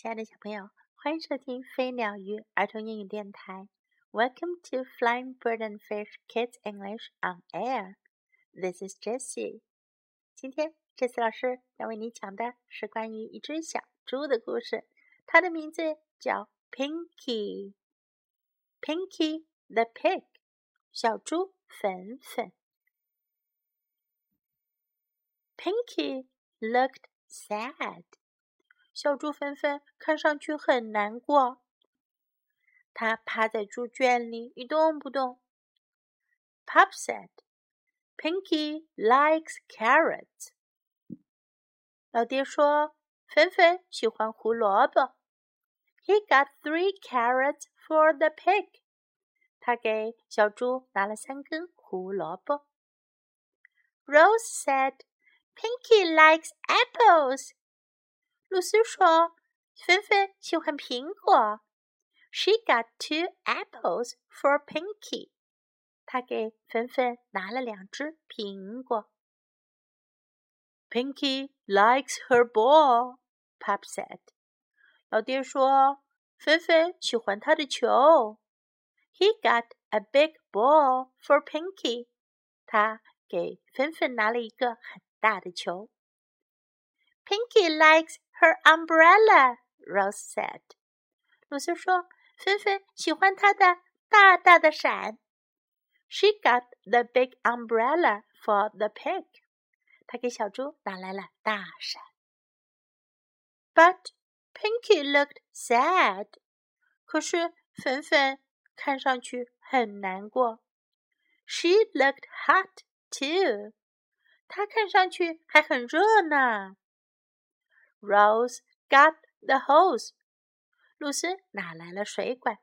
亲爱的小朋友，欢迎收听飞鸟鱼儿童英语电台。Welcome to Flying Bird and Fish Kids English on Air. This is Jessie. 今天，Jessie 老师要为你讲的是关于一只小猪的故事，它的名字叫 Pinky。Pinky the pig，小猪粉粉。Pinky looked sad. 小猪芬芬看上去很难过，它趴在猪圈里一动不动。Pop said, "Pinky likes carrots." 老爹说，芬芬喜欢胡萝卜。He got three carrots for the pig. 他给小猪拿了三根胡萝卜。Rose said, "Pinky likes apples." 露丝说：“芬芬喜欢苹果。” She got two apples for Pinky. 她给芬芬拿了两只苹果。Pinky likes her ball, Pop said. 老爹说：“芬芬喜欢她的球。” He got a big ball for Pinky. 他给芬芬拿了一个很大的球。Pinky likes her umbrella, Rose said. 露丝说：“芬芬喜欢她的大大的伞。” She got the big umbrella for the pig. 她给小猪拿来了大伞。But Pinky looked sad. 可是粉粉看上去很难过。She looked hot too. 她看上去还很热呢。 Rose got the hose. 露丝拿来了水管。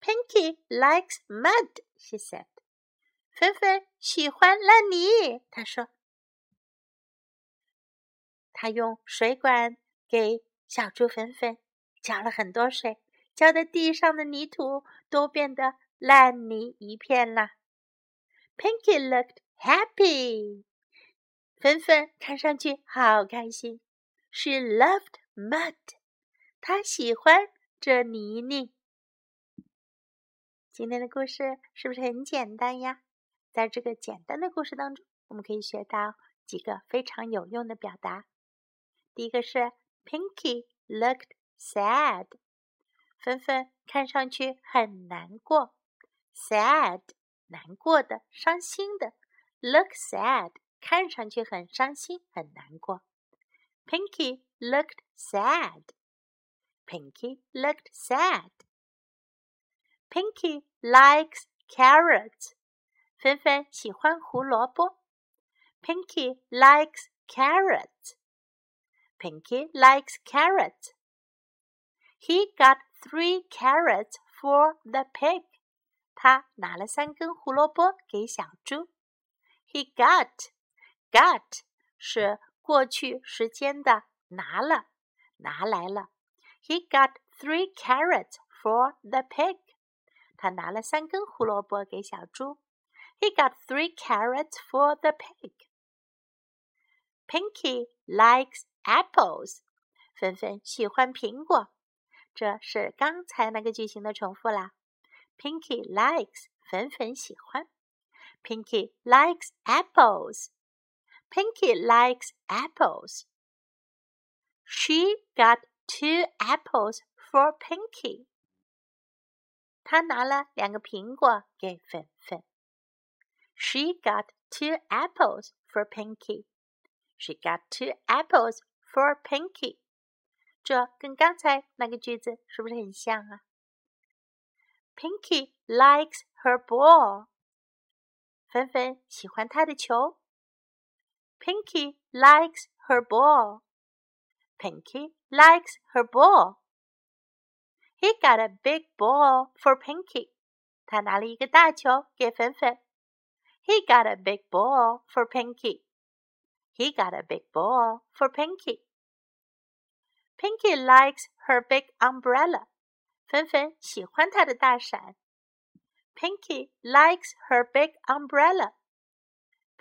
Pinky likes mud, she said. 粉粉喜欢烂泥，她说。她用水管给小猪粉粉浇了很多水，浇的地上的泥土都变得烂泥一片了。Pinky looked happy. 粉粉看上去好开心。She loved mud. 她喜欢这泥泞。今天的故事是不是很简单呀？在这个简单的故事当中，我们可以学到几个非常有用的表达。第一个是 Pinky looked sad，芬芬看上去很难过。Sad，难过的、伤心的。Look sad，看上去很伤心、很难过。Pinky looked sad. Pinky looked sad. Pinky likes carrots. 芬芬喜欢胡萝卜。Pinky likes carrots. Pinky likes carrots. He got three carrots for the pig. 他拿了三根胡萝卜给小猪。He got got 是 过去时间的拿了，拿来了。He got three carrots for the pig。他拿了三根胡萝卜给小猪。He got three carrots for the pig。Pinky likes apples。粉粉喜欢苹果。这是刚才那个句型的重复啦。Pinky likes，粉粉喜欢。Pinky likes apples。Pinky likes apples. She got two apples for Pinky. 她拿了两个苹果给粉粉。She got two apples for Pinky. She got two apples for Pinky. 这跟刚才那个句子是不是很像啊？Pinky likes her ball. 粉粉喜欢她的球。 Pinky likes her ball. Pinky likes her ball. He got a big ball for Pinky. 他拿了一个大球给粉粉。He got a big ball for Pinky. He got a big ball for Pinky. Pinky likes her big umbrella. 粉粉喜欢她的大伞。Pinky likes her big umbrella.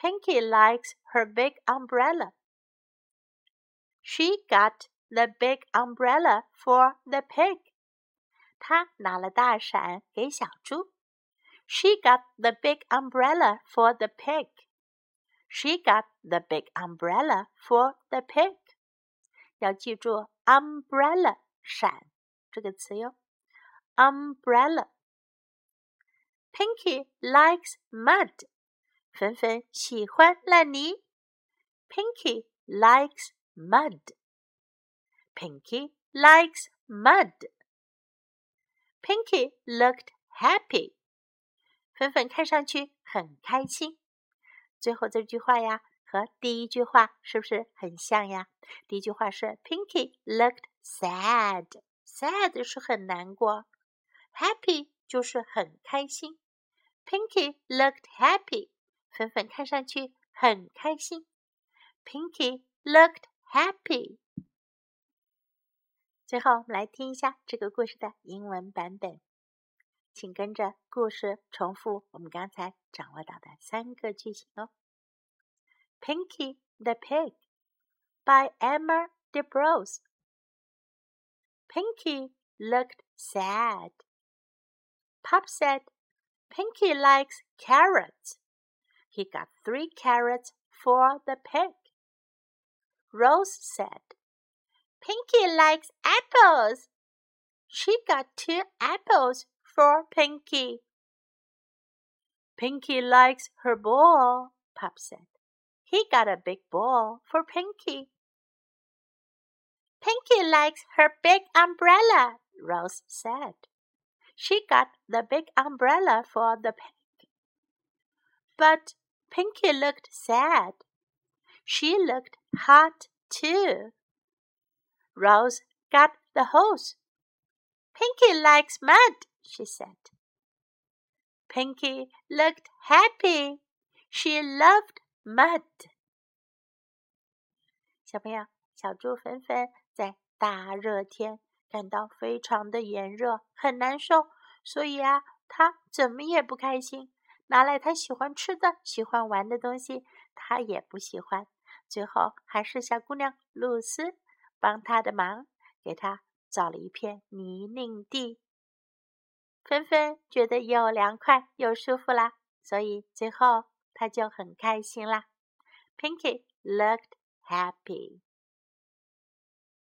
Pinky likes her big umbrella. She got the big umbrella for the pig. 她拿了大伞给小猪。She got the big umbrella for the pig. She got the big umbrella for the pig. 要记住 umbrella 伞这个词哟。umbrella. Pinky likes mud. 粉粉喜欢烂泥。Pinky likes mud. Pinky likes mud. Pinky looked happy. 粉粉看上去很开心。最后这句话呀，和第一句话是不是很像呀？第一句话是 Pinky looked sad，sad 是很难过，happy 就是很开心。Pinky looked happy， 粉粉看上去很开心。Pinky looked happy。最后，我们来听一下这个故事的英文版本，请跟着故事重复我们刚才掌握到的三个句型哦。Pinky the Pig by Emma DeBrose. Pinky looked sad. Pop said, Pinky likes carrots. He got three carrots for the pig. Rose said, Pinky likes apples. She got two apples for Pinky. Pinky likes her ball, Pop said. He got a big ball for Pinky. Pinky likes her big umbrella, Rose said. She got the big umbrella for the pig. But Pinky looked sad. She looked hot too. Rose got the hose. Pinky likes mud, she said. Pinky looked happy. She loved mud。小朋友，小猪粉粉在大热天感到非常的炎热，很难受，所以啊，他怎么也不开心。 拿来他喜欢吃的、喜欢玩的东西，他也不喜欢。最后，还是小姑娘露丝。帮他的忙，给他找了一片泥泞地。芬芬觉得又凉快又舒服啦，所以最后他就很开心啦。Pinky looked happy.